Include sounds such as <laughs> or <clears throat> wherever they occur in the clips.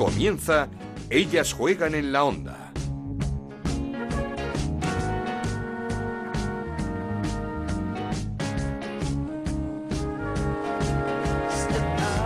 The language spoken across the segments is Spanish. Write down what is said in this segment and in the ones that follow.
Comienza Ellas juegan en la onda.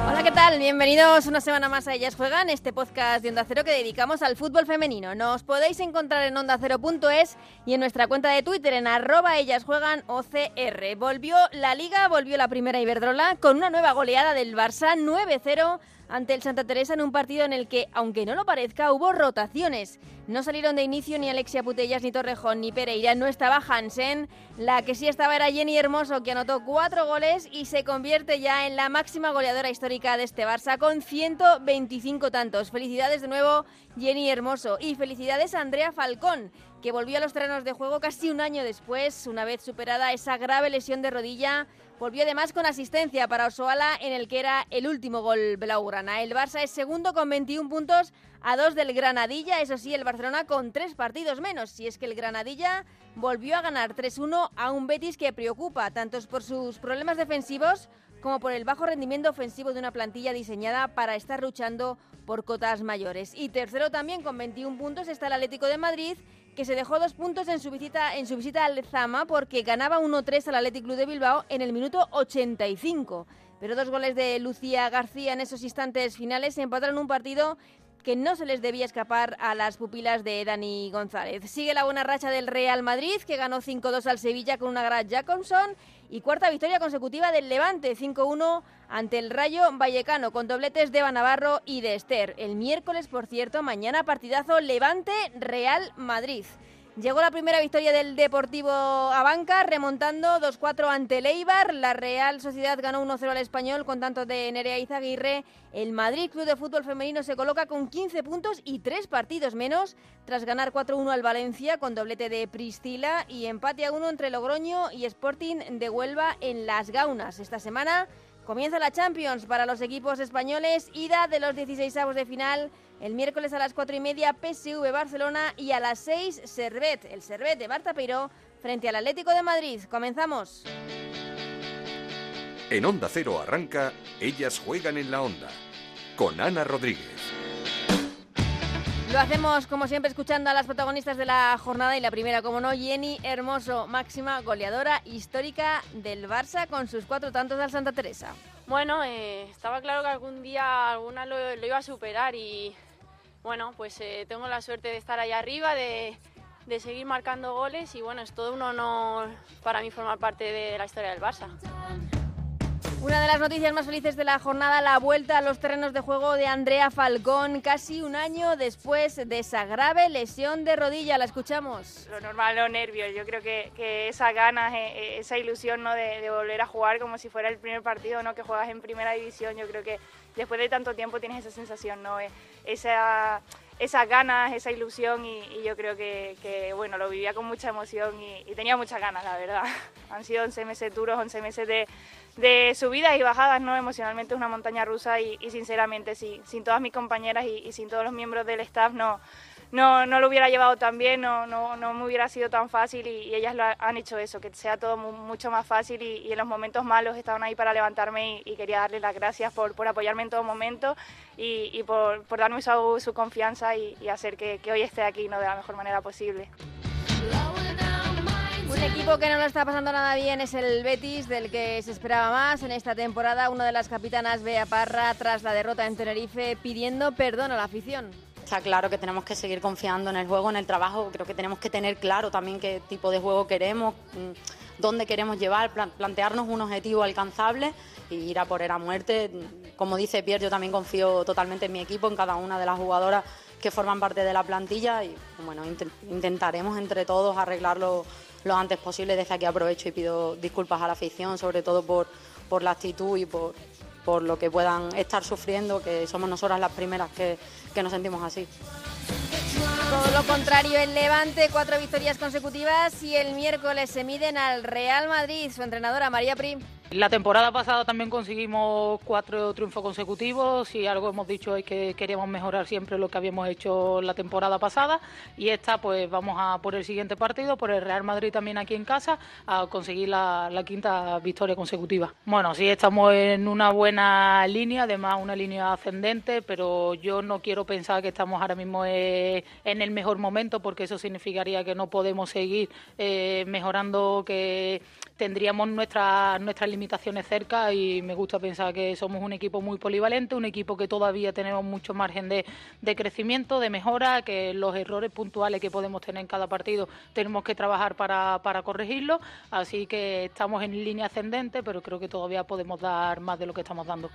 Hola, ¿qué tal? Bienvenidos una semana más a Ellas Juegan, este podcast de Onda Cero que dedicamos al fútbol femenino. Nos podéis encontrar en ondacero.es y en nuestra cuenta de Twitter en arroba Ellas Juegan OCR. Volvió la Liga, volvió la primera Iberdrola con una nueva goleada del Barça 9-0 ante el Santa Teresa en un partido en el que, aunque no lo parezca, hubo rotaciones. No salieron de inicio ni Alexia Putellas, ni Torrejón, ni Pereira. No estaba Hansen. La que sí estaba era Jenny Hermoso, que anotó cuatro goles y se convierte ya en la máxima goleadora histórica de este Barça con 125 tantos. Felicidades de nuevo, Jenny Hermoso. Y felicidades a Andrea Falcón, que volvió a los terrenos de juego casi un año después, una vez superada esa grave lesión de rodilla Volvió además con asistencia para Osoala en el que era el último gol blaugrana. El Barça es segundo con 21 puntos a dos del Granadilla. Eso sí, el Barcelona con tres partidos menos. Si es que el Granadilla volvió a ganar 3-1 a un Betis que preocupa tanto por sus problemas defensivos como por el bajo rendimiento ofensivo de una plantilla diseñada para estar luchando por cotas mayores. Y tercero también con 21 puntos está el Atlético de Madrid que se dejó dos puntos en su visita, en su visita al Zama porque ganaba 1-3 al Athletic Club de Bilbao en el minuto 85. Pero dos goles de Lucía García en esos instantes finales empataron un partido que no se les debía escapar a las pupilas de Dani González. Sigue la buena racha del Real Madrid, que ganó 5-2 al Sevilla con una gran Jacobson, y cuarta victoria consecutiva del Levante, 5-1 ante el Rayo Vallecano, con dobletes de Navarro y de Esther. El miércoles, por cierto, mañana partidazo Levante-Real Madrid. Llegó la primera victoria del Deportivo Abanca, remontando 2-4 ante el. La Real Sociedad ganó 1-0 al Español con tanto de Nerea Izaguirre. El Madrid Club de Fútbol Femenino se coloca con 15 puntos y 3 partidos menos, tras ganar 4-1 al Valencia con doblete de Priscila y empate a 1 entre Logroño y Sporting de Huelva en Las Gaunas. Esta semana comienza la Champions para los equipos españoles, ida de los 16 avos de final el miércoles a las 4 y media, PSV Barcelona y a las 6, Servet, el Servet de Barta Peiro, frente al Atlético de Madrid. Comenzamos. En Onda Cero arranca Ellas juegan en la Onda, con Ana Rodríguez. Lo hacemos como siempre escuchando a las protagonistas de la jornada y la primera, como no, Jenny Hermoso, máxima goleadora histórica del Barça con sus cuatro tantos al Santa Teresa. Bueno, eh, estaba claro que algún día alguna lo, lo iba a superar y bueno, pues eh, tengo la suerte de estar ahí arriba, de, de, seguir marcando goles y bueno, es todo un honor para mí formar parte de la historia del Barça. Una de las noticias más felices de la jornada, la vuelta a los terrenos de juego de Andrea Falcón, casi un año después de esa grave lesión de rodilla. La escuchamos. Lo normal, los nervios. Yo creo que, que esa ganas, eh, eh, esa ilusión ¿no? de, volver a jugar como si fuera el primer partido ¿no? que juegas en primera división, yo creo que después de tanto tiempo tienes esa sensación, ¿no? esa esas ganas, esa ilusión y, yo creo que, que, bueno, lo vivía con mucha emoción y, y, tenía muchas ganas, la verdad. <laughs> Han sido 11 meses duros, 11 meses de, de subidas y bajadas, ¿no? Emocionalmente es una montaña rusa y, sinceramente sí, sin todas mis compañeras y, sin todos los miembros del staff no, no, no lo hubiera llevado tan bien, no, no, no me hubiera sido tan fácil y, ellas lo han hecho eso, que sea todo mu mucho más fácil y, y, en los momentos malos estaban ahí para levantarme y, quería darles las gracias por, por apoyarme en todo momento y, por, por, darme su, su confianza y, hacer que, que, hoy esté aquí ¿no? de la mejor manera posible. Un equipo que no lo está pasando nada bien es el Betis, del que se esperaba más en esta temporada. Una de las capitanas, Bea Parra, tras la derrota en Tenerife, pidiendo perdón a la afición. Está claro que tenemos que seguir confiando en el juego, en el trabajo. Creo que tenemos que tener claro también qué tipo de juego queremos, dónde queremos llevar, plantearnos un objetivo alcanzable y ir a por él a muerte. Como dice Pierre, yo también confío totalmente en mi equipo, en cada una de las jugadoras que forman parte de la plantilla y bueno, int intentaremos entre todos arreglarlo lo antes posible. Desde aquí aprovecho y pido disculpas a la afición, sobre todo por, por la actitud y por, por lo que puedan estar sufriendo, que somos nosotras las primeras que, que nos sentimos así. Todo lo contrario, el Levante, cuatro victorias consecutivas y el miércoles se miden al Real Madrid. Su entrenadora María Prim. La temporada pasada también conseguimos cuatro triunfos consecutivos y algo hemos dicho es que queríamos mejorar siempre lo que habíamos hecho la temporada pasada y esta pues vamos a por el siguiente partido, por el Real Madrid también aquí en casa, a conseguir la, quinta victoria consecutiva. Bueno, sí estamos en una buena línea, además una línea ascendente, pero yo no quiero pensar que estamos ahora mismo en el mejor momento porque eso significaría que no podemos seguir eh, mejorando, que tendríamos nuestras nuestras limitaciones cerca y me gusta pensar que somos un equipo muy polivalente, un equipo que todavía tenemos mucho margen de, de crecimiento, de mejora, que los errores puntuales que podemos tener en cada partido tenemos que trabajar para, para corregirlos, así que estamos en línea ascendente, pero creo que todavía podemos dar más de lo que estamos dando.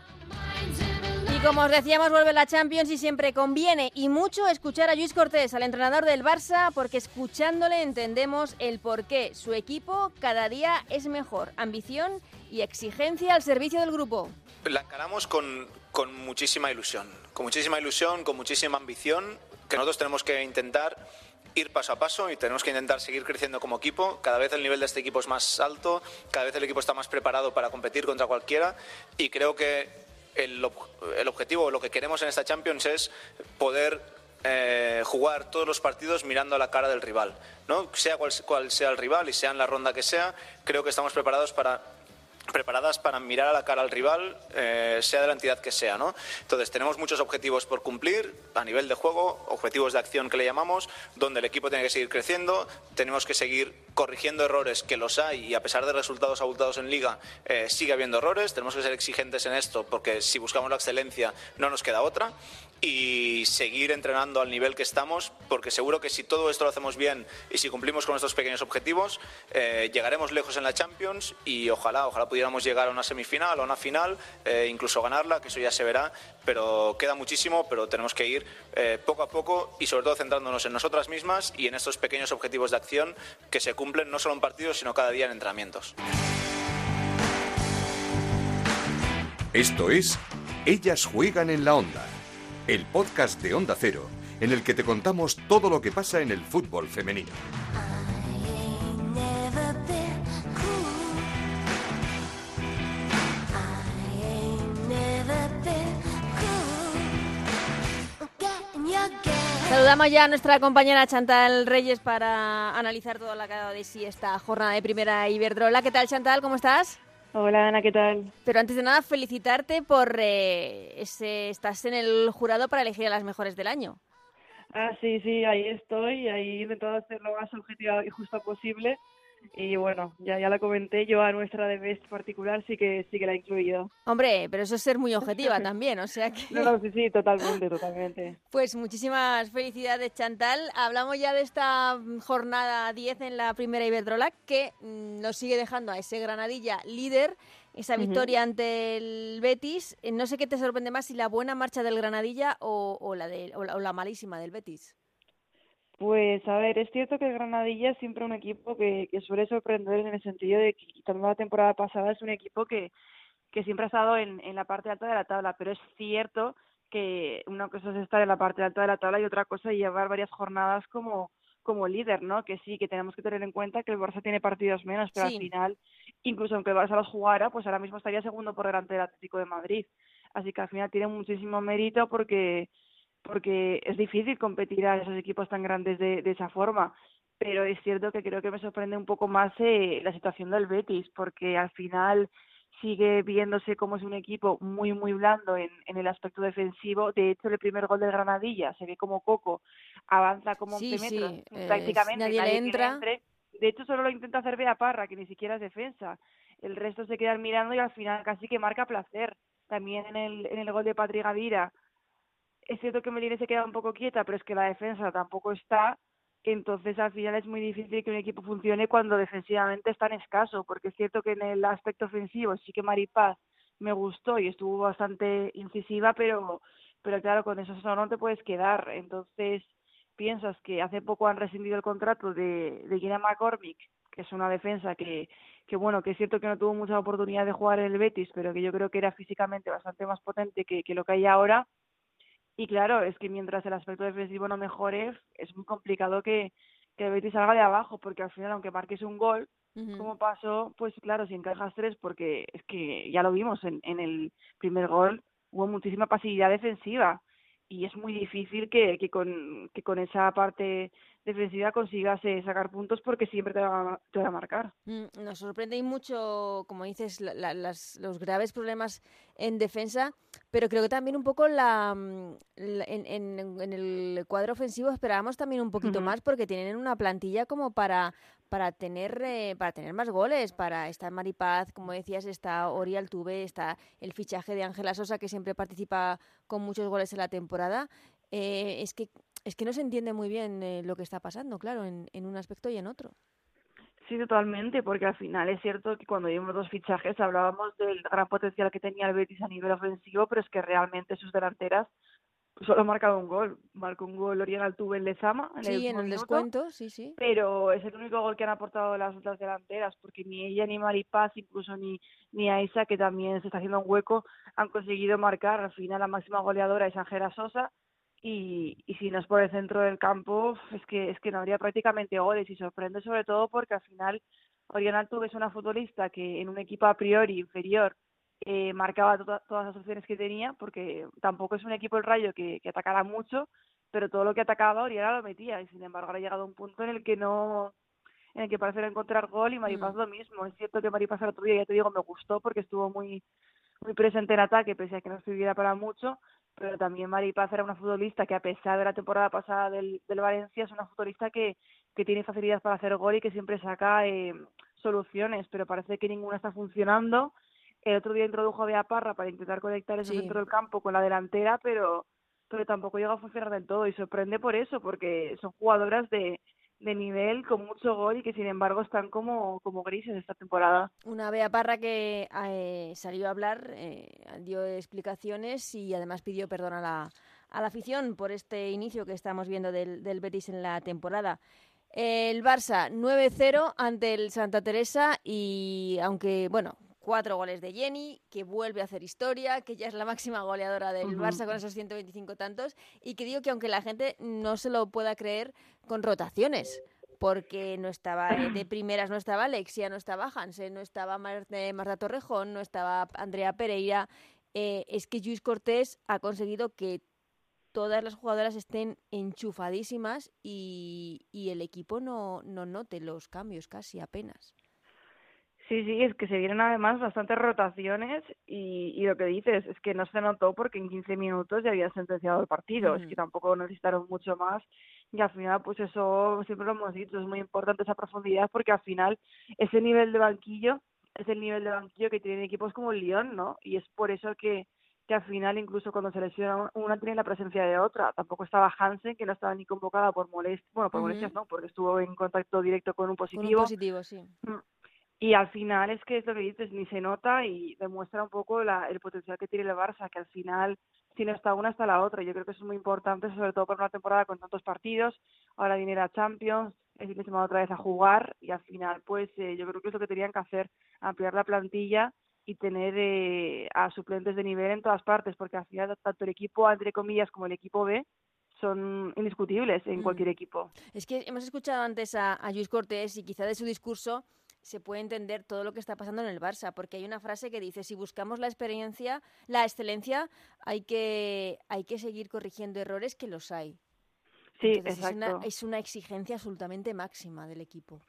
Como os decíamos, vuelve la Champions y siempre conviene y mucho escuchar a Luis Cortés, al entrenador del Barça, porque escuchándole entendemos el por qué su equipo cada día es mejor. Ambición y exigencia al servicio del grupo. La encaramos con, con muchísima ilusión, con muchísima ilusión, con muchísima ambición, que nosotros tenemos que intentar ir paso a paso y tenemos que intentar seguir creciendo como equipo. Cada vez el nivel de este equipo es más alto, cada vez el equipo está más preparado para competir contra cualquiera y creo que el, el objetivo, lo que queremos en esta Champions es poder eh, jugar todos los partidos mirando a la cara del rival. ¿no? Sea cual, cual, sea el rival y sea en la ronda que sea, creo que estamos preparados para preparadas para mirar a la cara al rival, eh, sea de la entidad que sea. ¿no? Entonces, tenemos muchos objetivos por cumplir a nivel de juego, objetivos de acción que le llamamos, donde el equipo tiene que seguir creciendo, tenemos que seguir corrigiendo errores que los hay y a pesar de resultados abultados en liga, eh, sigue habiendo errores, tenemos que ser exigentes en esto porque si buscamos la excelencia no nos queda otra y seguir entrenando al nivel que estamos, porque seguro que si todo esto lo hacemos bien y si cumplimos con nuestros pequeños objetivos, eh, llegaremos lejos en la Champions y ojalá, ojalá pudiéramos llegar a una semifinal a una final, eh, incluso ganarla, que eso ya se verá, pero queda muchísimo, pero tenemos que ir eh, poco a poco y sobre todo centrándonos en nosotras mismas y en estos pequeños objetivos de acción que se cumplen no solo en partidos, sino cada día en entrenamientos. Esto es Ellas juegan en la onda el podcast de Onda Cero, en el que te contamos todo lo que pasa en el fútbol femenino. Saludamos ya a nuestra compañera Chantal Reyes para analizar toda la cara de si esta jornada de primera Iberdrola. ¿Qué tal Chantal? ¿Cómo estás? Hola Ana, ¿qué tal? Pero antes de nada, felicitarte por eh, ese, estás en el jurado para elegir a las mejores del año. Ah, sí, sí, ahí estoy, ahí intentado hacer lo más objetivo y justo posible y bueno, ya, ya la comenté, yo a nuestra de Best particular sí que sí que la he incluido. Hombre, pero eso es ser muy objetiva <laughs> también, o sea que... No, no, sí, sí, totalmente, totalmente. Pues muchísimas felicidades, Chantal. Hablamos ya de esta jornada 10 en la primera Iberdrola, que mm, nos sigue dejando a ese Granadilla líder, esa victoria ante el Betis. Eh, no sé qué te sorprende más, si la buena marcha del Granadilla o, o la, de, o la malísima del Betis. Pues a ver, es cierto que el Granadilla es siempre un equipo que, que suele sorprender en el sentido de que quitando la temporada pasada es un equipo que, que siempre ha estado en, en la parte alta de la tabla, pero es cierto que una cosa es estar en la parte alta de la tabla y otra cosa es llevar varias jornadas como, como líder, ¿no? Que sí, que tenemos que tener en cuenta que el Barça tiene partidos menos, pero al final, incluso aunque el Barça los jugara, pues ahora mismo estaría segundo por delante del Atlético de Madrid. Así que al final tiene muchísimo mérito porque porque es difícil competir a esos equipos tan grandes de, de esa forma. Pero es cierto que creo que me sorprende un poco más eh, la situación del Betis, porque al final sigue viéndose como es un equipo muy, muy blando en, en el aspecto defensivo. De hecho, el primer gol del Granadilla se ve como Coco avanza como 11 metros prácticamente. nadie, le entra. De hecho, solo lo intenta hacer Bea Parra, que ni siquiera es defensa. El resto se quedan mirando y al final casi que marca placer. También en el, en el gol de Patri Gavira es cierto que Melines se queda un poco quieta, pero es que la defensa tampoco está, entonces al final es muy difícil que un equipo funcione cuando defensivamente es tan escaso, porque es cierto que en el aspecto ofensivo sí que Maripaz me gustó y estuvo bastante incisiva, pero, pero claro, con eso no te puedes quedar, entonces piensas que hace poco han rescindido el contrato de, de Gina McCormick, que es una defensa que, que bueno, que es cierto que no tuvo mucha oportunidad de jugar en el Betis, pero que yo creo que era físicamente bastante más potente que, que lo que hay ahora, y claro, es que mientras el aspecto defensivo no mejore, es muy complicado que, que el Betis salga de abajo, porque al final, aunque marques un gol, como pasó, pues claro, si encajas tres, porque es que ya lo vimos en, en el primer gol, hubo muchísima pasividad defensiva. Y es muy difícil que, que, con, que con esa parte defensiva consigas eh, sacar puntos porque siempre te va, a, te va a marcar. Mm, nos sorprende mucho, como dices, las, los graves problemas en defensa, pero creo que también un poco la, mm, en, en, el cuadro ofensivo esperábamos también un poquito más porque tienen una plantilla como para para tener eh, para tener más goles, para estar Maripaz, como decías, está Ori Altuve, está el fichaje de Ángela Sosa que siempre participa con muchos goles en la temporada. Eh, es que es que no se entiende muy bien eh, lo que está pasando, claro, en, en un aspecto y en otro. Sí, totalmente, porque al final es cierto que cuando vimos los fichajes hablábamos del gran potencial que tenía el Betis a nivel ofensivo, pero es que realmente sus delanteras solo ha marcado un gol. Marcó un gol Oriana Altuve en Lezama. En sí, en el descuento, sí, sí. Pero es el único gol que han aportado las otras delanteras, porque ni ella, ni Maripaz, incluso ni, ni Aisa, que también se está haciendo un hueco, han conseguido marcar. Al final la máxima goleadora es Ángela Sosa. Y, y si no es por el centro del campo, es que, es que no habría prácticamente goles. Y sorprende sobre todo porque al final Oriana Altuve es una futbolista que en un equipo a priori inferior eh, marcaba todas las opciones que tenía, porque tampoco es un equipo el Rayo que, que atacara mucho, pero todo lo que atacaba Oriana lo metía, y sin embargo ahora ha llegado a un punto en el que no en el que parece encontrar gol y Maripaz mm. lo mismo. Es cierto que Maripaz el otro día, ya te digo, me gustó porque estuvo muy muy presente en ataque, pese a que no estuviera para mucho, pero también Maripaz era una futbolista que a pesar de la temporada pasada del, del Valencia, es una futbolista que, que tiene facilidad para hacer gol y que siempre saca eh, soluciones, pero parece que ninguna está funcionando. El otro día introdujo a Bea Parra para intentar conectar ese centro del campo con la delantera, pero, pero tampoco llega a funcionar del todo y sorprende por eso, porque son jugadoras de, de nivel con mucho gol y que sin embargo están como, como grises esta temporada. Una Bea Parra que eh, salió a hablar, eh, dio explicaciones y además pidió perdón a la, a la afición por este inicio que estamos viendo del, del Betis en la temporada. El Barça 9-0 ante el Santa Teresa y aunque, bueno, cuatro goles de Jenny, que vuelve a hacer historia, que ya es la máxima goleadora del Barça con esos 125 tantos, y que digo que aunque la gente no se lo pueda creer, con rotaciones porque no estaba de <clears throat> primeras, no estaba Alexia, no estaba Hansen, no estaba eh, Marta Torrejón, no estaba Andrea Pereira. Eh, es que Luis Cortés ha conseguido que todas las jugadoras estén enchufadísimas y, y el equipo no, no note los cambios casi apenas. Sí, sí, es que se vienen además bastantes rotaciones y, y lo que dices es que no se notó porque en 15 minutos ya habían sentenciado el partido, es que tampoco necesitaron mucho más y al final pues eso siempre lo hemos dicho, es muy importante esa profundidad porque al final ese nivel de banquillo es el nivel de banquillo que tienen equipos como el Lyon, ¿no? Y es por eso que, que al final incluso cuando se lesiona una tiene la presencia de otra. Tampoco estaba Hansen, que no estaba ni convocada por molestias, bueno, por molestias no, porque estuvo en contacto directo con un positivo. Con un positivo, sí. Mm. Y al final es que es lo que dices, ni se nota y demuestra un poco la, el potencial que tiene el Barça, que al final, si no está una, está la otra. Yo creo que eso es muy importante, sobre todo para una temporada con tantos partidos. Ahora viene la Champions, el fin de semana otra vez a jugar y al final, pues eh, yo creo que es lo que tenían que hacer, ampliar la plantilla y tener eh, a suplentes de nivel en todas partes, porque al final tanto el equipo A, entre comillas, como el equipo B son indiscutibles en mm. cualquier equipo. Es que hemos escuchado antes a, a Luis Cortés y quizá de su discurso se puede entender todo lo que está pasando en el Barça, porque hay una frase que dice, si buscamos la experiencia, la excelencia, hay que, hay que seguir corrigiendo errores que los hay. Sí, exacto. Es una, es una exigencia absolutamente máxima del equipo.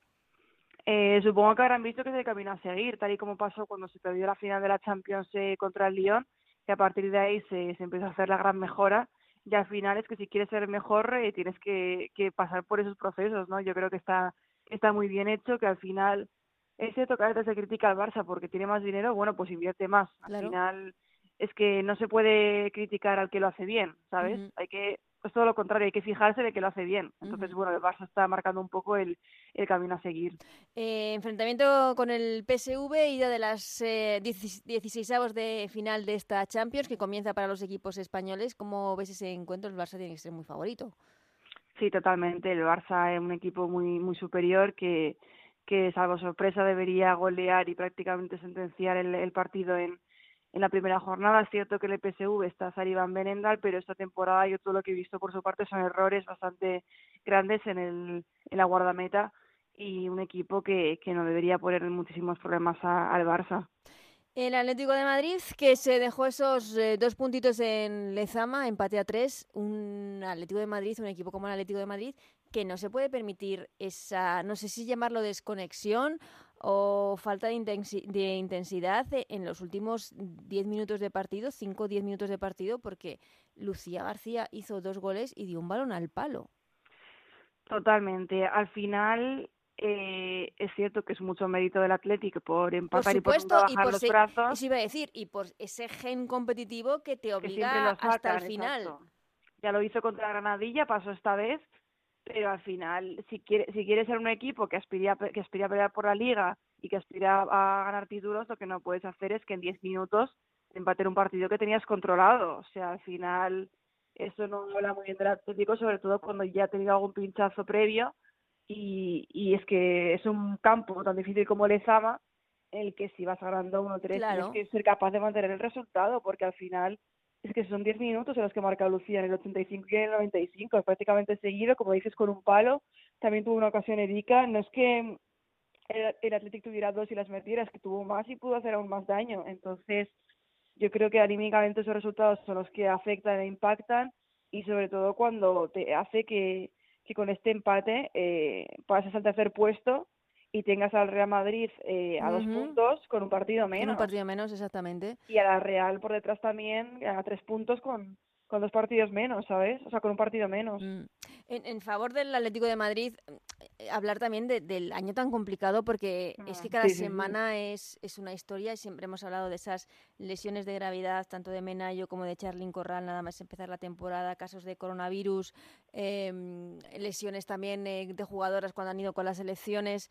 Eh, supongo que habrán visto que es el camino a seguir, tal y como pasó cuando se perdió la final de la Champions eh, contra el Lyon, que a partir de ahí se, se empezó a hacer la gran mejora y al final es que si quieres ser mejor eh, tienes que, que pasar por esos procesos, ¿no? Yo creo que está, está muy bien hecho, que al final es cierto que a veces se critica al Barça porque tiene más dinero, bueno, pues invierte más. Al final es que no se puede criticar al que lo hace bien, ¿sabes? Hay que, es todo lo contrario, hay que fijarse de que lo hace bien. Entonces, bueno, el Barça está marcando un poco el, el camino a seguir. Eh, enfrentamiento con el PSV, ida de las eh, 16 avos de final de esta Champions, que comienza para los equipos españoles. ¿Cómo ves ese encuentro? El Barça tiene que ser muy favorito. Sí, totalmente. El Barça es un equipo muy, muy superior que que salvo sorpresa debería golear y prácticamente sentenciar el, partido en, en la primera jornada. Es cierto que el PSV está Sarivan Benendal, pero esta temporada yo todo lo que he visto por su parte son errores bastante grandes en, el, en la guardameta y un equipo que, que no debería poner muchísimos problemas al Barça. El Atlético de Madrid, que se dejó esos eh, dos puntitos en Lezama, empate a tres. Un Atlético de Madrid, un equipo como el Atlético de Madrid, que no se puede permitir esa, no sé si llamarlo desconexión o falta de, intensidad en los últimos diez minutos de partido, cinco o diez minutos de partido, porque Lucía García hizo dos goles y dio un balón al palo. Totalmente. Al final, eh, es cierto que es mucho mérito del Atlético por empatar y por bajar los brazos. Y iba a decir, y por ese gen competitivo que te obliga hasta el final. Ya lo hizo contra Granadilla, pasó esta vez, pero al final, si quiere, si quiere ser un equipo que aspira, que aspira a pelear por la liga y que aspira a ganar títulos, lo que no puedes hacer es que en 10 minutos empatar un partido que tenías controlado. O sea, al final, eso no habla muy bien del Atlético, sobre todo cuando ya ha tenido algún pinchazo previo y, y es que es un campo tan difícil como el Ezama en el que si vas ganando 1-3 tienes que ser capaz de mantener el resultado porque al final es que son 10 minutos en los que marca Lucía en el 85 y en el 95, es prácticamente seguido, como dices, con un palo. También tuvo una ocasión Erika, no es que el, el Atlético tuviera dos y las metiera, es que tuvo más y pudo hacer aún más daño. Entonces, yo creo que anímicamente esos resultados son los que afectan e impactan y sobre todo cuando te hace que, que con este empate eh, pases al tercer puesto y tengas al Real Madrid eh, a dos puntos con un partido menos. Con un partido menos, exactamente. Y a la Real por detrás también a tres puntos con, con dos partidos menos, ¿sabes? O sea, con un partido menos. Mm. En, favor del Atlético de Madrid, eh, hablar también del año tan complicado, porque es que mm, cada semana Es, es una historia y siempre hemos hablado de esas lesiones de gravedad, tanto de Menayo como de Charlín Corral, nada más empezar la temporada, casos de coronavirus, em, lesiones también eh, de jugadoras cuando han ido con las elecciones.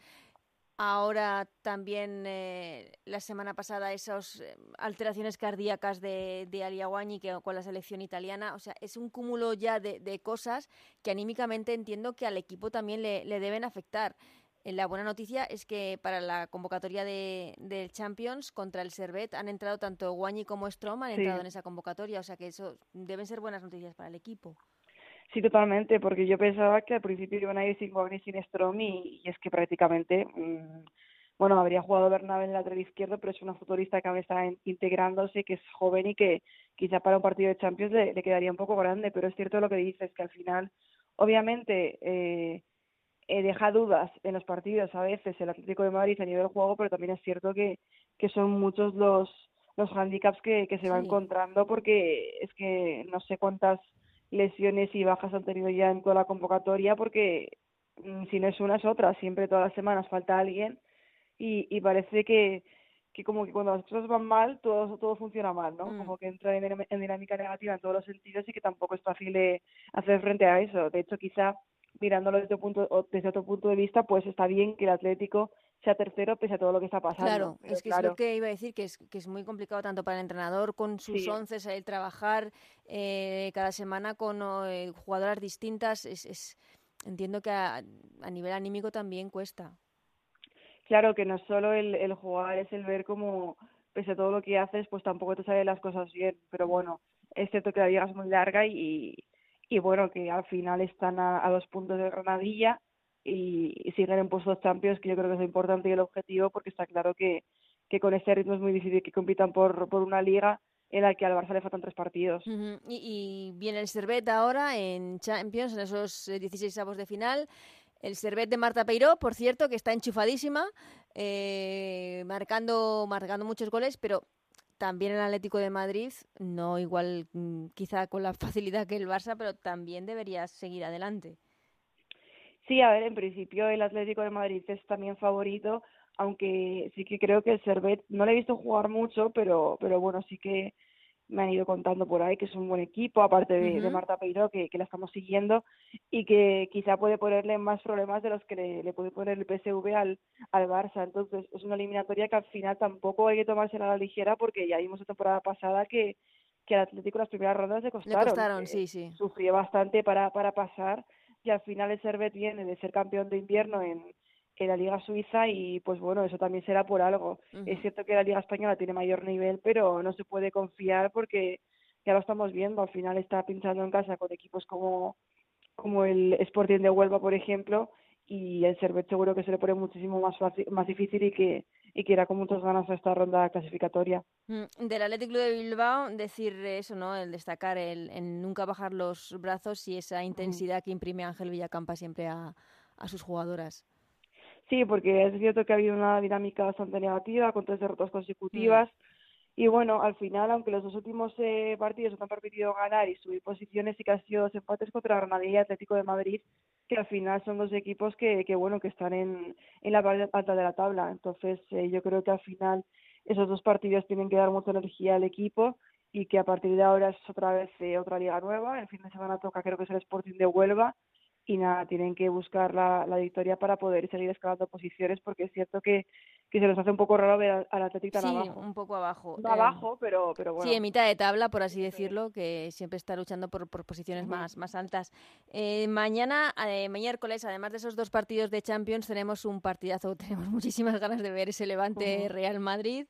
Ahora también eh, la semana pasada esas eh, alteraciones cardíacas de, de Aliaguañi que con la selección italiana. O sea, es un cúmulo ya de, cosas que anímicamente entiendo que al equipo también le, deben afectar. Eh, la buena noticia es que para la convocatoria de, del Champions contra el Servet han entrado tanto Guañi como Strom, han entrado en esa convocatoria. O sea que eso deben ser buenas noticias para el equipo. Sí, totalmente, porque yo pensaba que al principio iban a ir sin Wagner y sin Strom y, es que prácticamente, mm, bueno, habría jugado Bernabé en el lateral izquierdo, pero es una futbolista que ahora está integrándose, que es joven y que quizá para un partido de Champions le, quedaría un poco grande, pero es cierto lo que dices, que al final, obviamente, eh, eh, deja dudas en los partidos a veces el Atlético de Madrid a nivel juego, pero también es cierto que, que son muchos los los handicaps que, que se va encontrando porque es que no sé cuántas lesiones y bajas han tenido ya en toda la convocatoria porque mm, si no es una es otra, siempre todas las semanas falta alguien y, y parece que, que como que cuando las cosas van mal todo todo funciona mal, ¿no? Mm. Como que entra en, en, dinámica negativa en todos los sentidos y que tampoco es fácil de hacer frente a eso. De hecho, quizá mirándolo desde, punto, desde otro punto de vista, pues está bien que el Atlético sea tercero pese a todo lo que está pasando. Claro, es que es lo que iba a decir, que es, que es muy complicado tanto para el entrenador con sus once, el trabajar eh, cada semana con eh, jugadoras distintas, es, es, entiendo que a, nivel anímico también cuesta. Claro, que no solo el, el jugar, es el ver cómo, pese a todo lo que haces, pues tampoco te salen las cosas bien, pero bueno, es cierto que la liga es muy larga y, y bueno, que al final están a, dos puntos de Granadilla y, siguen en puestos champions, que yo creo que es lo importante y el objetivo, porque está claro que, que con este ritmo es muy difícil que compitan por, por una liga en la que al Barça le faltan tres partidos. y, viene el Servet ahora en Champions, en esos 16 avos de final. El Servet de Marta Peiró, por cierto, que está enchufadísima, eh, marcando, marcando muchos goles, pero también el Atlético de Madrid, no igual mm, quizá con la <laughs> facilidad que el Barça, pero también debería seguir adelante. Sí, a ver, en principio el Atlético de Madrid es también favorito, aunque sí que creo que el Servet no le he visto jugar mucho, pero pero bueno, sí que me han ido contando por ahí que es un buen equipo, aparte de, Marta Peiro, que, que, la estamos siguiendo y que quizá puede ponerle más problemas de los que le, puede poner el PSV al, al Barça. Entonces, es una eliminatoria que al final tampoco hay que tomársela a la ligera porque ya vimos la temporada pasada que, que al Atlético las primeras rondas le costaron. Le costaron, sí, sí. Sufrió bastante para, para pasar y al final el Servet viene de ser campeón de invierno en en la Liga Suiza y pues bueno, eso también será por algo. Es cierto que la Liga Española tiene mayor nivel, pero no se puede confiar porque ya lo estamos viendo, al final está pinchando en casa con equipos como, como el Sporting de Huelva, por ejemplo, y el Servet seguro que se le pone muchísimo más fácil, más difícil y que y que irá con muchas ganas a esta ronda clasificatoria. Mm, del Atlético de Bilbao, decir eso, ¿no? El destacar, el, nunca bajar los brazos y esa intensidad que imprime Ángel Villacampa siempre a, a sus jugadoras. Sí, porque es cierto que ha habido una dinámica bastante negativa con tres derrotas consecutivas. Mm. Y bueno, al final, aunque los dos últimos eh, partidos no han permitido ganar y subir posiciones, sí que han sido dos empates contra Granadilla y Atlético de Madrid, que al final son dos equipos que, que bueno, que están en, en la parte alta de la tabla. Entonces, eh, yo creo que al final esos dos partidos tienen que dar mucha energía al equipo y que a partir de ahora es otra vez eh, otra liga nueva. El fin de semana toca, creo que es el Sporting de Huelva y nada, tienen que buscar la, la victoria para poder seguir escalando posiciones porque es cierto que, que se les hace un poco raro ver al Atlético tan sí, un poco abajo. No abajo, pero, pero bueno. Sí, en mitad de tabla, por así decirlo, que siempre está luchando por, por posiciones más, más altas. Eh, mañana, eh, miércoles, además de esos dos partidos de Champions, tenemos un partidazo, <laughs> tenemos muchísimas ganas de ver ese Levante Real Madrid.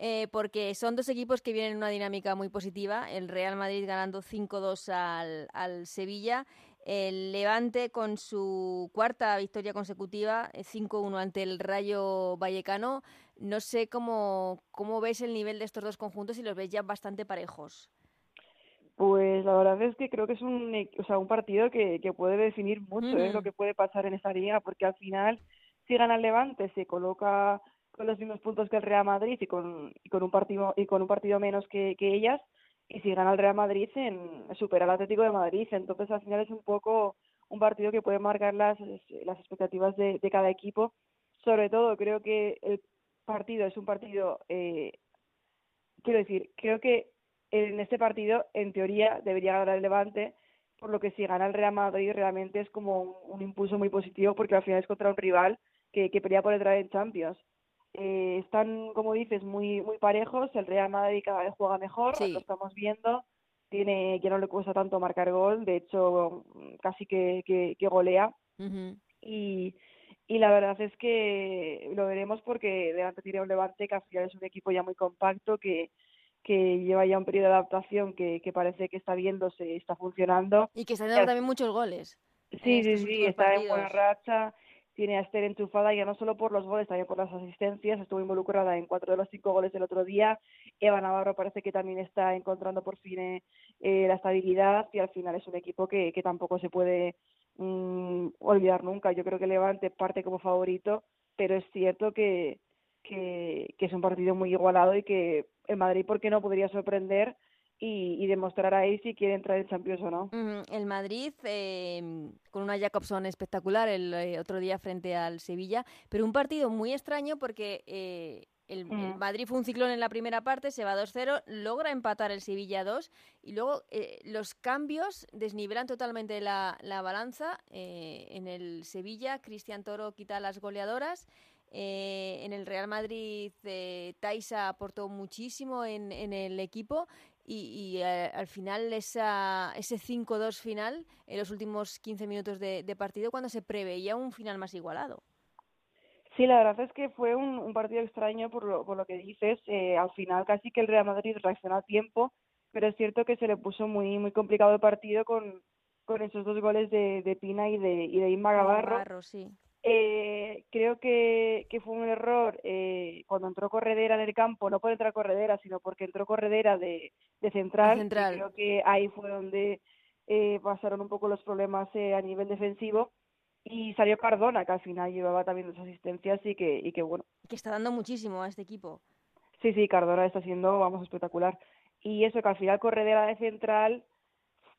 Eh, porque son dos equipos que vienen en una dinámica muy positiva. El Real Madrid ganando 5-2 al, al Sevilla el Levante con su cuarta victoria consecutiva, 5-1 eh, ante el Rayo Vallecano. No sé cómo, cómo ves el nivel de estos dos conjuntos y los ves ya bastante parejos. Pues la verdad es que creo que es un, o sea, un partido que, que puede definir mucho ¿eh? lo que puede pasar en esta liga, porque al final, si gana el Levante, se coloca con los mismos puntos que el Real Madrid y con, y con un partido y con un partido menos que, que ellas, y si gana el Real Madrid en supera al Atlético de Madrid. Entonces al final es un poco un partido que puede marcar las las expectativas de, de cada equipo. Sobre todo creo que el partido es un partido eh, quiero decir creo que en este partido en teoría debería ganar el Levante por lo que si gana el Real Madrid realmente es como un, impulso muy positivo porque al final es contra un rival que, que pelea por entrar en Champions eh, están, como dices, muy muy parejos. El Real Madrid cada vez juega mejor, lo estamos viendo. Tiene, ya no le cuesta tanto marcar gol, de hecho, casi que, que, golea. y, y la verdad es que lo veremos porque delante tiene un Levante que al final es un equipo ya muy compacto, que, que lleva ya un periodo de adaptación que, que parece que está viéndose, está funcionando. Y que está dando también muchos goles. Sí, sí, sí, está en buena racha tiene a Esther enchufada ya no solo por los goles, también por las asistencias, estuvo involucrada en cuatro de los cinco goles del otro día, Eva Navarro parece que también está encontrando por fin eh, la estabilidad y al final es un equipo que, que tampoco se puede mm, olvidar nunca, yo creo que Levante parte como favorito, pero es cierto que, que, que es un partido muy igualado y que el Madrid, ¿por qué no podría sorprender? Y, demostrar ahí si quiere entrar en Champions o no. El Madrid, em, con una Jacobson espectacular el eh, otro día frente al Sevilla, pero un partido muy extraño porque eh, el, Madrid fue un ciclón en la primera parte, se va 2-0, logra empatar el Sevilla 2 y luego eh, los cambios desnivelan totalmente la, la balanza. en el Sevilla, Cristian Toro quita las goleadoras. en el Real Madrid, Taisa aportó muchísimo en, en, el equipo y, y eh, al final esa, ese 5-2 final en los últimos 15 minutos de, partido cuando se preveía un final más igualado. Sí, la verdad es que fue un, partido extraño por lo, por lo que dices. Eh, al final casi que el Real Madrid reaccionó a tiempo, pero es cierto que se le puso muy muy complicado el partido con, con esos dos goles de, de Pina y de, y de Inma Gavarro. sí. Eh, creo que, que fue un error eh, cuando entró Corredera en el campo, no por entrar Corredera, sino porque entró Corredera de, de central. central. creo que ahí fue donde eh, pasaron un poco los problemas eh, a nivel defensivo. Y salió Cardona, que al final llevaba también dos asistencias y que, y que bueno. Que está dando muchísimo a este equipo. Sí, sí, Cardona está siendo, vamos, espectacular. Y eso, que al final Corredera de central,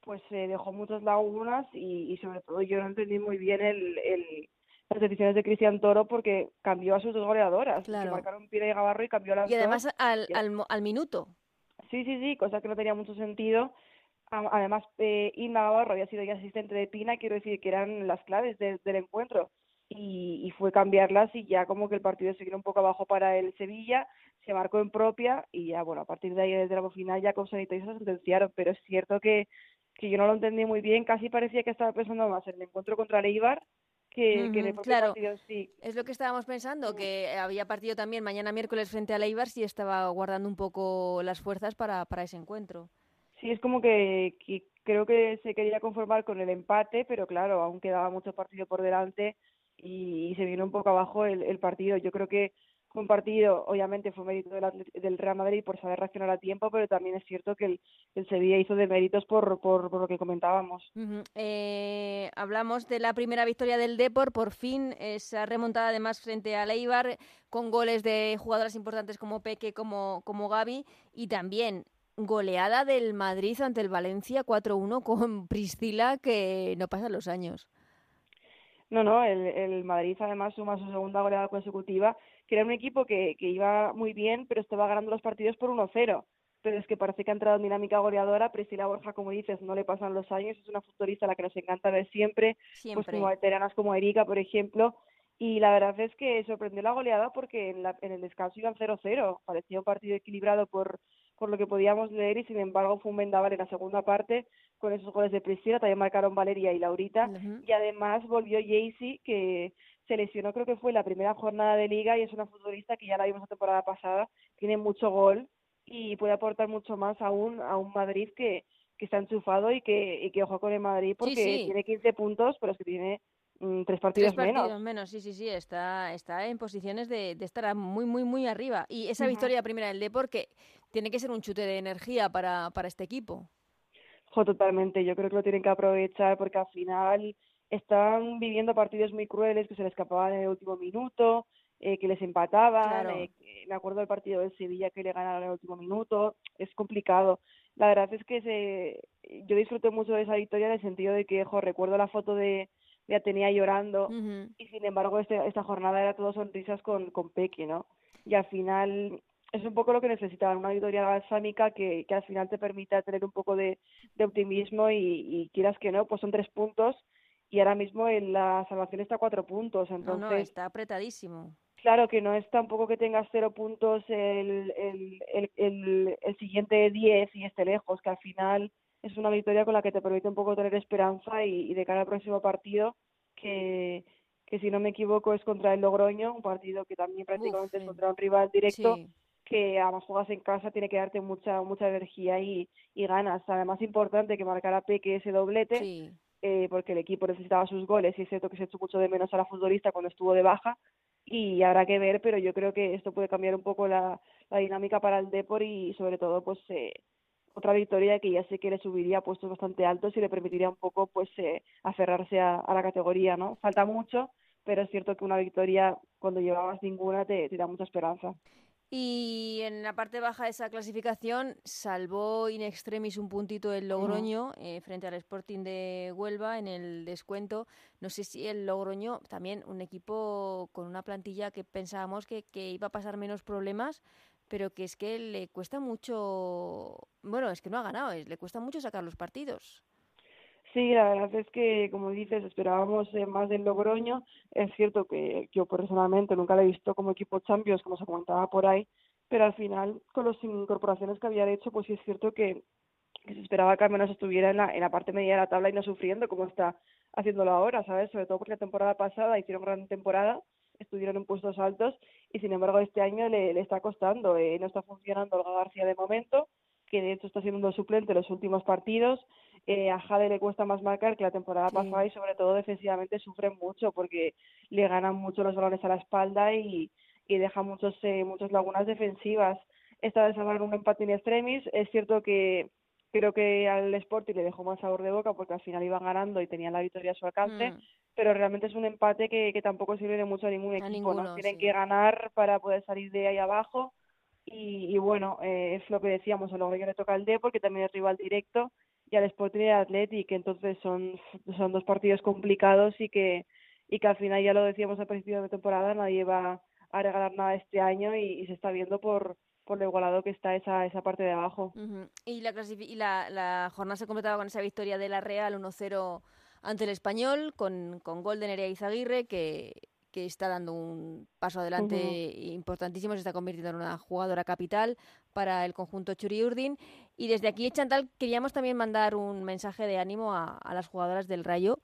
pues se dejó muchas lagunas y, y sobre todo yo no entendí muy bien el, el las decisiones de Cristian Toro porque cambió a sus dos goleadoras. Que marcaron Pira y Gavarro y cambió a las Y además al, al, al, minuto. Sí, sí, sí, cosa que no tenía mucho sentido. Además, eh, Inma Gavarro había sido ya asistente de Pina, quiero decir que eran las claves del encuentro. Y, y, fue cambiarlas y ya como que el partido se quedó un poco abajo para el Sevilla, se marcó en propia y ya, bueno, a partir de ahí, desde la final, ya con Sanito y se sentenciaron. Pero es cierto que, que yo no lo entendí muy bien, casi parecía que estaba pensando más en el encuentro contra el Eibar que, claro, Es lo que estábamos pensando, que había partido también mañana miércoles frente a Leibar y estaba guardando un poco las fuerzas para, para ese encuentro. Sí, es como que, creo que se quería conformar con el empate, pero claro, aún quedaba mucho partido por delante y, se vino un poco abajo el, el partido. Yo creo que un partido, obviamente fue mérito del, Real Madrid por saber reaccionar a tiempo, pero también es cierto que el, Sevilla hizo de méritos por, por, lo que comentábamos. Eh, hablamos de la primera victoria del Depor, por fin esa remontada además frente a Leibar, con goles de jugadoras importantes como Peque, como, como Gaby, y también goleada del Madrid ante el Valencia 4-1 con Priscila, que no pasan los años. No, no, el, el Madrid además suma su segunda goleada consecutiva que era un equipo que, que iba muy bien, pero estaba ganando los partidos por 1-0. Pero es que parece que ha entrado en dinámica goleadora. Priscila Borja, como dices, no le pasan los años. Es una futurista a la que nos encanta ver siempre. Pues siempre. Pues como veteranas como Erika, por ejemplo. Y la verdad es que sorprendió la goleada porque en, la, en el descanso iban 0-0. Parecía un partido equilibrado por, por lo que podíamos leer y sin embargo fue un vendaval en la segunda parte con esos goles de Priscila. También marcaron Valeria y Laurita. Y además volvió Jaycee, que se lesionó creo que fue la primera jornada de liga y es una futbolista que ya la vimos la temporada pasada, tiene mucho gol y puede aportar mucho más aún a un Madrid que, que está enchufado y que, y que ojo con el Madrid porque tiene 15 puntos, pero es que tiene mm, tres partidos, tres partidos menos. Sí, sí, sí, está, está en posiciones de, de estar muy, muy, muy arriba. Y esa victoria primera del Depor que tiene que ser un chute de energía para, para este equipo. Jo, totalmente, yo creo que lo tienen que aprovechar porque al final están viviendo partidos muy crueles que se les escapaban en el último minuto, eh, que les empataban. Eh, me acuerdo del partido de Sevilla que le ganaron en el último minuto. Es complicado. La verdad es que se, yo disfruté mucho de esa victoria en el sentido de que, jo, recuerdo la foto de, de Atenea llorando y sin embargo este, esta jornada era todo sonrisas con, con Peque, ¿no? Y al final es un poco lo que necesitaban, una victoria balsámica que, que al final te permita tener un poco de, de optimismo y, y quieras que no, pues son tres puntos y ahora mismo en la salvación está a cuatro puntos. Entonces, no, está apretadísimo. Claro que no es tampoco que tengas cero puntos el, el, el, el, siguiente diez y esté lejos, que al final es una victoria con la que te permite un poco tener esperanza y, de cara al próximo partido, que, que si no me equivoco es contra el Logroño, un partido que también prácticamente es contra un rival directo. que además juegas en casa tiene que darte mucha mucha energía y, y ganas. Además importante que marcara Peque ese doblete, sí eh, porque el equipo necesitaba sus goles y es cierto que se echó mucho de menos a la futbolista cuando estuvo de baja y habrá que ver, pero yo creo que esto puede cambiar un poco la, dinámica para el Depor y sobre todo pues eh, otra victoria que ya sé que le subiría a puestos bastante altos y le permitiría un poco pues eh, aferrarse a, la categoría, ¿no? Falta mucho, pero es cierto que una victoria cuando llevabas ninguna te da mucha esperanza. Y en la parte baja de esa clasificación salvó in extremis un puntito el Logroño eh, frente al Sporting de Huelva en el descuento. No sé si el Logroño, también un equipo con una plantilla que pensábamos que, que iba a pasar menos problemas, pero que es que le cuesta mucho, bueno, es que no ha ganado, le cuesta mucho sacar los partidos. Sí, la verdad es que, como dices, esperábamos eh, más del Logroño. Es cierto que yo personalmente nunca lo he visto como equipo Champions, como se comentaba por ahí, pero al final, con las incorporaciones que había hecho, pues sí es cierto que, se esperaba que al menos estuviera en la, en la parte media de la tabla y no sufriendo como está haciéndolo ahora, ¿sabes? Sobre todo porque la temporada pasada hicieron gran temporada, estuvieron en puestos altos y sin embargo este año le, le está costando, eh, no está funcionando Olga García de momento, que de hecho está siendo suplente en los últimos partidos eh, a Jade le cuesta más marcar que la temporada pasada y sobre todo defensivamente sufren mucho porque le ganan mucho los balones a la espalda y, y deja muchos, eh, muchas lagunas defensivas. Esta vez salvar un empate en extremis. Es cierto que creo que al Sporting le dejó más sabor de boca porque al final iban ganando y tenían la victoria a su alcance, mm. pero realmente es un empate que, que tampoco sirve de mucho a ningún equipo. ¿no? Tienen que ganar para poder salir de ahí abajo. Y, y bueno, eh, es lo que decíamos, a lo que le toca al D porque también es rival directo y al Sporting y al Athletic, entonces son, son dos partidos complicados y que, y que al final ya lo decíamos al principio de temporada, nadie va a regalar nada este año y, se está viendo por, por lo igualado que está esa, esa parte de abajo. Y, la, y la, la jornada se completaba con esa victoria de la Real 1-0 ante el Español, con, con gol de Nerea Izaguirre, que, que está dando un paso adelante importantísimo, se está convirtiendo en una jugadora capital para el conjunto Churi-Urdin. Y desde aquí, Chantal, queríamos también mandar un mensaje de ánimo a, las jugadoras del Rayo.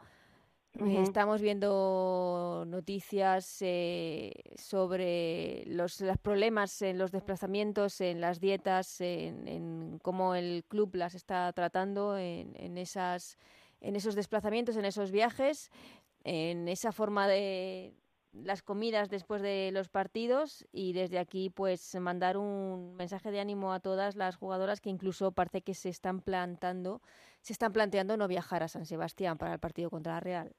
Estamos viendo noticias eh, sobre los, problemas en los desplazamientos, en las dietas, en, cómo el club las está tratando en, en, esas, en esos desplazamientos, en esos viajes en esa forma de las comidas después de los partidos y desde aquí pues mandar un mensaje de ánimo a todas las jugadoras que incluso parece que se están plantando, se están planteando no viajar a San Sebastián para el partido contra la Real.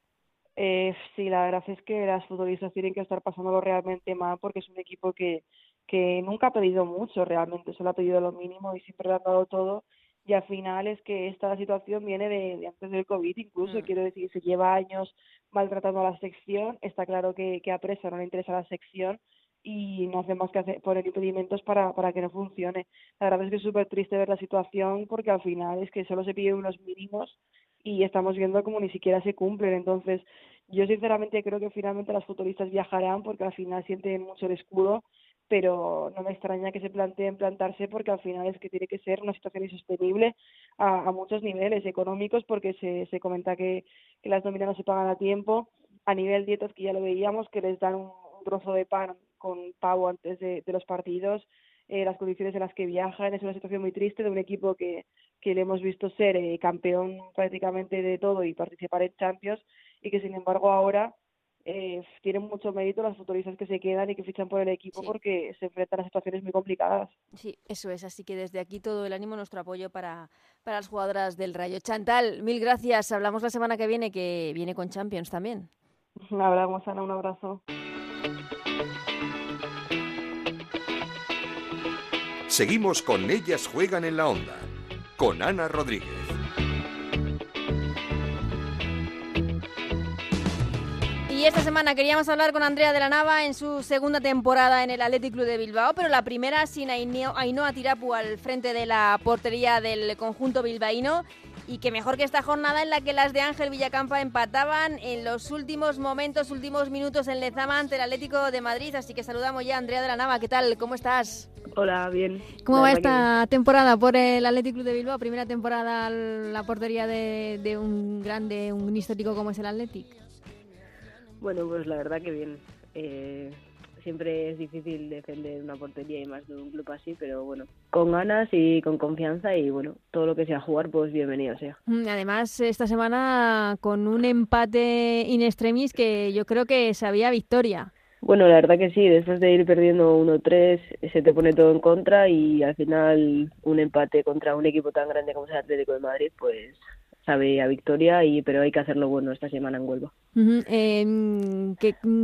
Eh, sí, la verdad es que las futbolistas tienen que estar pasándolo realmente mal porque es un equipo que, que nunca ha pedido mucho realmente, solo ha pedido lo mínimo y siempre le han dado todo y al final es que esta situación viene de, antes del COVID incluso, mm. quiero decir, se lleva años maltratando a la sección, está claro que, que a Presa no le interesa la sección y no hacemos que hacer, poner impedimentos para, para que no funcione. La verdad es que es súper triste ver la situación porque al final es que solo se piden unos mínimos y estamos viendo como ni siquiera se cumplen. Entonces, yo sinceramente creo que finalmente las futbolistas viajarán porque al final sienten mucho el escudo pero no me extraña que se planteen plantarse porque al final es que tiene que ser una situación insostenible a, a muchos niveles económicos porque se, se comenta que, que las nóminas no se pagan a tiempo, a nivel dietas que ya lo veíamos, que les dan un, trozo de pan con pavo antes de, de los partidos, eh, las condiciones en las que viajan, es una situación muy triste de un equipo que, que le hemos visto ser eh, campeón prácticamente de todo y participar en Champions y que sin embargo ahora eh, tienen mucho mérito las futbolistas que se quedan y que fichan por el equipo porque se enfrentan a situaciones muy complicadas. Sí, eso es. Así que desde aquí todo el ánimo, nuestro apoyo para, para las jugadoras del Rayo. Chantal, mil gracias. Hablamos la semana que viene, que viene con Champions también. <laughs> Hablamos, Ana. Un abrazo. Seguimos con Ellas Juegan en la Onda, con Ana Rodríguez. Esta semana queríamos hablar con Andrea de la Nava en su segunda temporada en el Athletic Club de Bilbao, pero la primera sin Ainhoa Tirapu al frente de la portería del conjunto bilbaíno. Y que mejor que esta jornada en la que las de Ángel Villacampa empataban en los últimos momentos, últimos minutos en Lezama ante el Atlético de Madrid. Así que saludamos ya a Andrea de la Nava. ¿Qué tal? ¿Cómo estás? Hola, bien. ¿Cómo va esta temporada por el Athletic Club de Bilbao? Primera temporada la portería de, de un grande, un histórico como es el Athletic. Bueno, pues la verdad que bien. Eh, siempre es difícil defender una portería y más de un club así, pero bueno, con ganas y con confianza y bueno, todo lo que sea jugar, pues bienvenido sea. Mm, además, esta semana con un empate in extremis que yo creo que sabía victoria. Bueno, la verdad que sí, después de ir perdiendo 1-3 se te pone todo en contra y al final un empate contra un equipo tan grande como es el Atlético de Madrid, pues sabe a victoria, y pero hay que hacerlo bueno esta semana en Huelva. Em,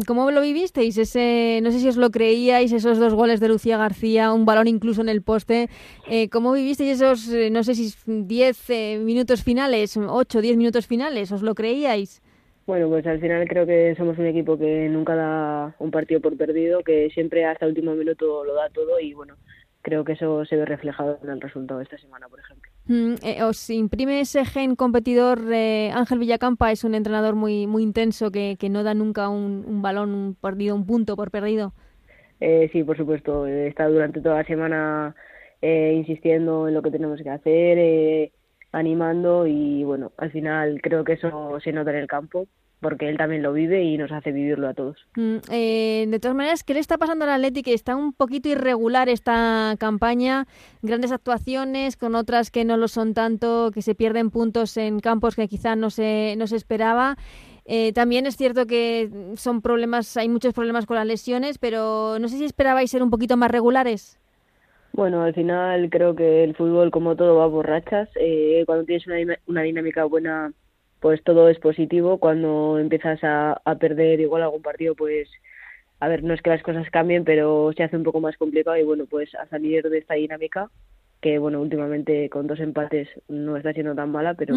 ¿Cómo lo vivisteis? Ese, no sé si os lo creíais, esos dos goles de Lucía García, un balón incluso en el poste. Eh, ¿Cómo vivisteis esos, eh, no sé si 10 eh, minutos finales, 8 10 minutos finales? ¿Os lo creíais? Bueno, pues al final creo que somos un equipo que nunca da un partido por perdido, que siempre hasta el último minuto lo da todo y bueno, creo que eso se ve reflejado en el resultado de esta semana, por ejemplo. Mm, eh, ¿Os imprime ese gen competidor? Eh, Ángel Villacampa es un entrenador muy muy intenso que, que no da nunca un, un balón perdido, un punto por perdido. Eh, sí, por supuesto. He estado durante toda la semana eh, insistiendo en lo que tenemos que hacer, animando y bueno, al final creo que eso se nota en el campo porque él también lo vive y nos hace vivirlo a todos. Mm, eh, de todas maneras, ¿qué le está pasando al Atlético? Está un poquito irregular esta campaña, grandes actuaciones con otras que no lo son tanto, que se pierden puntos en campos que quizá no se, no se esperaba. Eh, también es cierto que son problemas, hay muchos problemas con las lesiones, pero no sé si esperabais ser un poquito más regulares. Bueno, al final creo que el fútbol, como todo, va por rachas. Eh, cuando tienes una, una dinámica buena pues todo es positivo. Cuando empiezas a, perder igual algún partido, pues a ver, no es que las cosas cambien, pero se hace un poco más complicado y bueno, pues a salir de esta dinámica, que bueno, últimamente con dos empates no está siendo tan mala, pero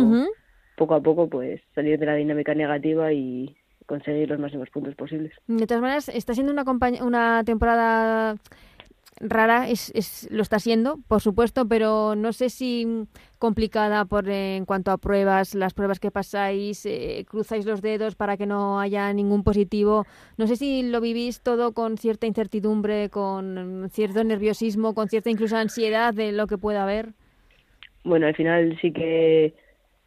poco a poco pues salir de la dinámica negativa y conseguir los máximos puntos posibles. De todas maneras, está siendo una, una temporada rara, es, es, lo está siendo, por supuesto, pero no sé si complicada por en cuanto a pruebas, las pruebas que pasáis, eh, cruzáis los dedos para que no haya ningún positivo. No sé si lo vivís todo con cierta incertidumbre, con cierto nerviosismo, con cierta incluso ansiedad de lo que pueda haber. Bueno, al final sí que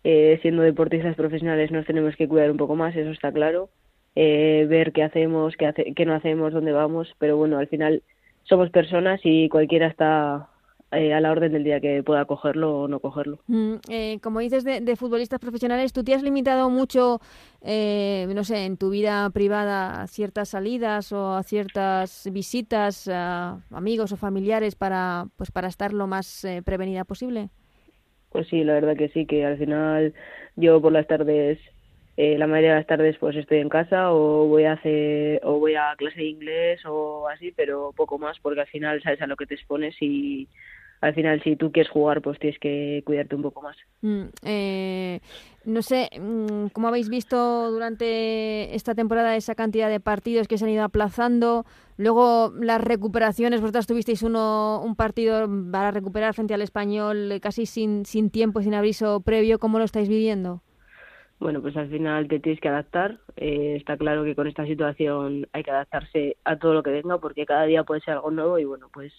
eh, siendo deportistas profesionales nos tenemos que cuidar un poco más, eso está claro. Eh, ver qué hacemos, qué, qué no hacemos, dónde vamos, pero bueno, al final somos personas y cualquiera está eh, a la orden del día que pueda cogerlo o no cogerlo. Mm, eh, como dices de, futbolistas profesionales, ¿tú te has limitado mucho, eh, no sé, en tu vida privada a ciertas salidas o a ciertas visitas a amigos o familiares para, pues, para estar lo más prevenida posible? Pues sí, la verdad que sí, que al final yo por las tardes la mayoría de las tardes pues estoy en casa o voy a hacer o voy a clase de inglés o así pero poco más porque al final sabes a lo que te expones y al final si tú quieres jugar pues tienes que cuidarte un poco más. Mm, eh, no sé, mm, ¿cómo habéis visto durante esta temporada esa cantidad de partidos que se han ido aplazando? Luego las recuperaciones, vosotras tuvisteis uno, un partido para recuperar frente al español eh, casi sin, sin tiempo, sin aviso previo, ¿cómo lo estáis viviendo? Bueno, pues al final te tienes que adaptar. Eh, está claro que con esta situación hay que adaptarse a todo lo que venga porque cada día puede ser algo nuevo y bueno, pues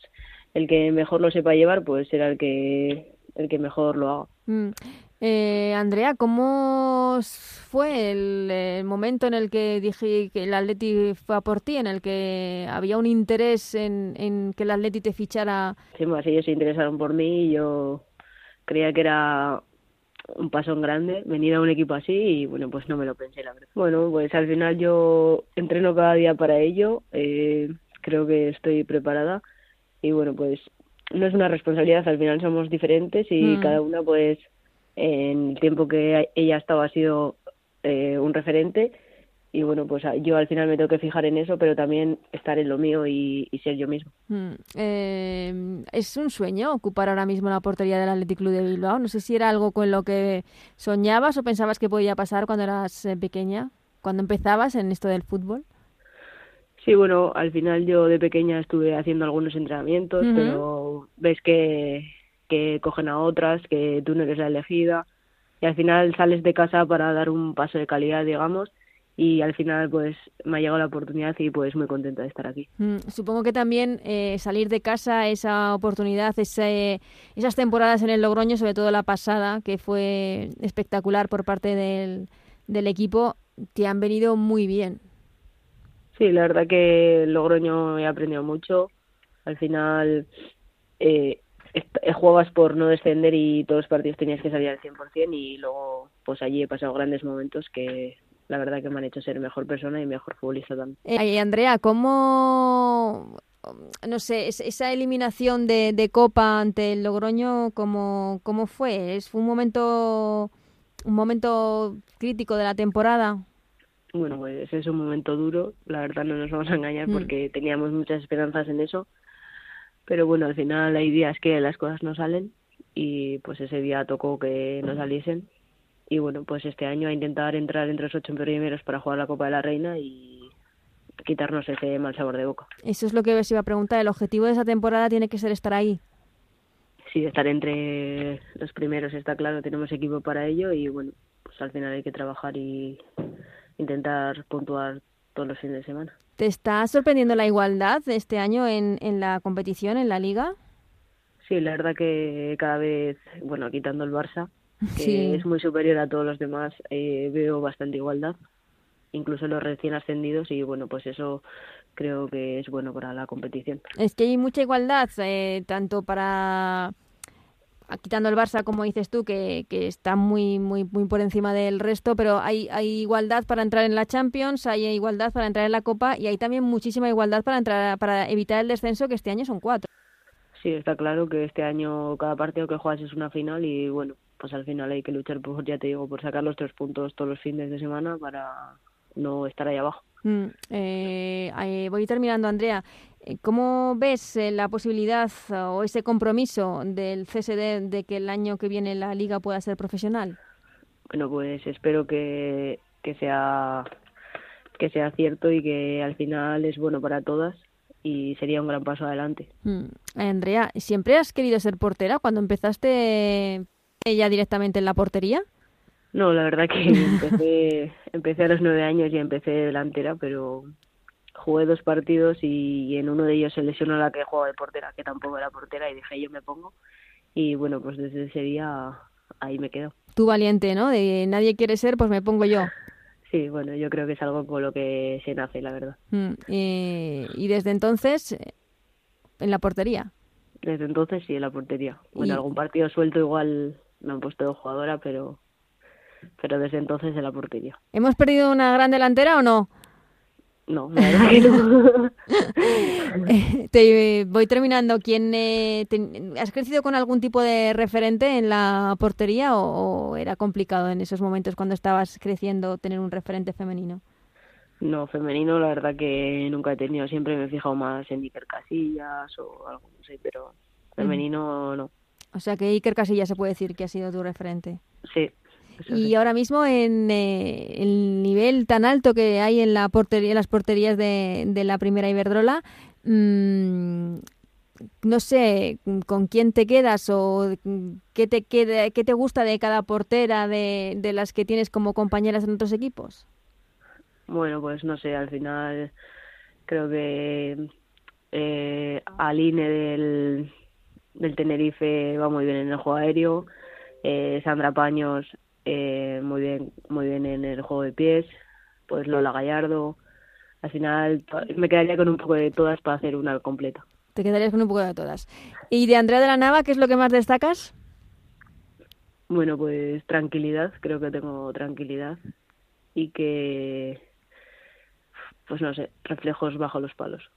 el que mejor lo sepa llevar, pues será el que el que mejor lo haga. Mm. Eh, Andrea, ¿cómo fue el, momento en el que dije que el Atleti fue a por ti, en el que había un interés en, en que el Atleti te fichara? Sí, más ellos se interesaron por mí y yo creía que era un paso en grande venir a un equipo así y bueno, pues no me lo pensé, la verdad. Bueno, pues al final yo entreno cada día para ello, eh, creo que estoy preparada y bueno, pues no es una responsabilidad, al final somos diferentes y mm. cada una pues en el tiempo que ella ha estado ha sido eh, un referente y bueno, pues yo al final me tengo que fijar en eso, pero también estar en lo mío y, ser yo mismo. Mm, eh, ¿Es un sueño ocupar ahora mismo la portería del Athletic Club de Bilbao? No sé si era algo con lo que soñabas o pensabas que podía pasar cuando eras eh, pequeña, cuando empezabas en esto del fútbol. Sí, bueno, al final yo de pequeña estuve haciendo algunos entrenamientos, pero ves que, que cogen a otras, que tú no eres la elegida, y al final sales de casa para dar un paso de calidad, digamos, y al final pues me ha llegado la oportunidad y pues muy contenta de estar aquí. Mm, supongo que también eh, salir de casa, esa oportunidad, ese, esas temporadas en el Logroño, sobre todo la pasada, que fue espectacular por parte del, del equipo, te han venido muy bien. Sí, la verdad que el Logroño he aprendido mucho. Al final eh, eh, juegas por no descender y todos los partidos tenías que salir al 100% y luego pues allí he pasado grandes momentos que la verdad que me han hecho ser mejor persona y mejor futbolista también. Eh, Andrea, ¿cómo, no sé, esa eliminación de, de Copa ante el Logroño, cómo, cómo fue? ¿Fue un momento, un momento crítico de la temporada? bueno, pues es un momento duro, la verdad no nos vamos a engañar mm. porque teníamos muchas esperanzas en eso, pero bueno, al final hay días que las cosas no salen y pues ese día tocó que no saliesen y bueno, pues este año a intentar entrar entre los ocho primeros para jugar la Copa de la Reina y quitarnos ese mal sabor de boca. Eso es lo que os iba a preguntar, ¿el objetivo de esa temporada tiene que ser estar ahí? Sí, estar entre los primeros está claro, tenemos equipo para ello y bueno, pues al final hay que trabajar y intentar puntuar todos los fines de semana. ¿Te está sorprendiendo la igualdad este año en, en la competición, en la liga? Sí, la verdad que cada vez, bueno, quitando el Barça, <laughs> que es muy superior a todos los demás, eh, veo bastante igualdad, incluso los recién ascendidos y bueno, pues eso creo que es bueno para la competición. Es que hay mucha igualdad, eh, tanto para quitando el Barça, como dices tú, que, que, está muy, muy, muy por encima del resto, pero hay, hay igualdad para entrar en la Champions, hay igualdad para entrar en la Copa y hay también muchísima igualdad para entrar, para evitar el descenso, que este año son cuatro. Sí, está claro que este año cada partido que juegas es una final y bueno, pues al final hay que luchar por, ya te digo, por sacar los tres puntos todos los fines de semana para no estar ahí abajo. Mm, eh, voy terminando, Andrea. Eh, ¿Cómo ves eh, la posibilidad o ese compromiso del CSD de que el año que viene la liga pueda ser profesional? Bueno, pues espero que, que sea que sea cierto y que al final es bueno para todas y sería un gran paso adelante. Mm. Andrea, ¿siempre has querido ser portera cuando empezaste ella directamente en la portería? No, la verdad que <laughs> empecé, empecé a los nueve años y empecé delantera, pero jugué dos partidos y, en uno de ellos se lesionó la que jugaba de portera, que tampoco era portera, y dije yo me pongo. Y bueno, pues desde ese día ahí me quedo. Tú valiente, ¿no? De nadie quiere ser, pues me pongo yo. Sí, bueno, yo creo que es algo con lo que se nace, la verdad. Mm, y desde entonces, en la portería. desde entonces sí en la portería. Bueno, algún partido suelto igual me han puesto de jugadora, pero pero desde entonces en la portería. ¿Hemos perdido una gran delantera o no? No, la verdad que no. <laughs> te voy terminando. ¿Quién, eh, ¿Has crecido con algún tipo de referente en la portería o, era complicado en esos momentos cuando estabas creciendo tener un referente femenino? No, femenino la verdad que nunca he tenido. Siempre me he fijado más en Iker Casillas o algo, no sé, pero femenino no. O sea que Iker Casillas se puede decir que ha sido tu referente. Sí, y ahora mismo en eh, el nivel tan alto que hay en la portería, las porterías de, de la primera Iberdrola, mmm, no sé con quién te quedas o qué te queda, qué te gusta de cada portera de, de las que tienes como compañeras en otros equipos. Bueno, pues no sé, al final creo que eh, Aline del, del Tenerife va muy bien en el juego aéreo, eh, Sandra Paños eh, muy bien muy bien en el juego de pies. Pues Lola Gallardo. Al final me quedaría con un poco de todas para hacer una completa. Te quedarías con un poco de todas. Y de Andrea de la Nava qué es lo que más destacas bueno pues tranquilidad creo que tengo tranquilidad. Y que pues no sé reflejos bajo los palos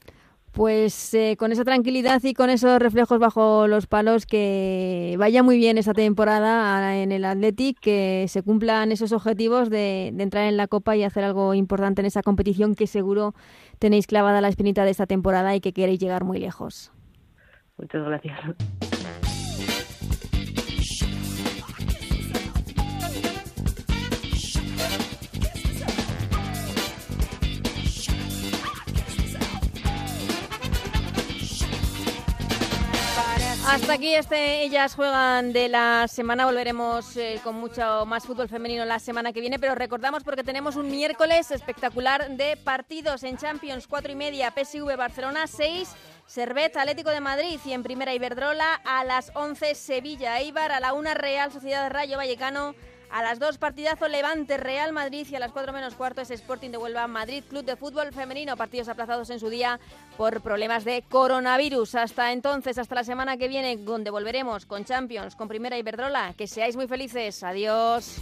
pues eh, con esa tranquilidad y con esos reflejos bajo los palos, que vaya muy bien esa temporada en el Athletic, que se cumplan esos objetivos de, de, entrar en la Copa y hacer algo importante en esa competición que seguro tenéis clavada la espinita de esta temporada y que queréis llegar muy lejos. Muchas gracias. Hasta aquí este Ellas Juegan de la semana. Volveremos eh, con mucho más fútbol femenino la semana que viene, pero recordamos porque tenemos un miércoles espectacular de partidos en Champions, 4 y media, PSV Barcelona 6. Servet Atlético de Madrid y en primera Iberdrola a las 11 Sevilla Eibar, a la 1 Real Sociedad Rayo Vallecano a las 2 partidazo Levante Real Madrid y a las 4 menos cuarto es Sporting de Huelva Madrid Club de Fútbol Femenino. Partidos aplazados en su día por problemas de coronavirus. Hasta entonces, hasta la semana que viene, donde volveremos con Champions, con Primera Iberdrola. Que seáis muy felices. Adiós.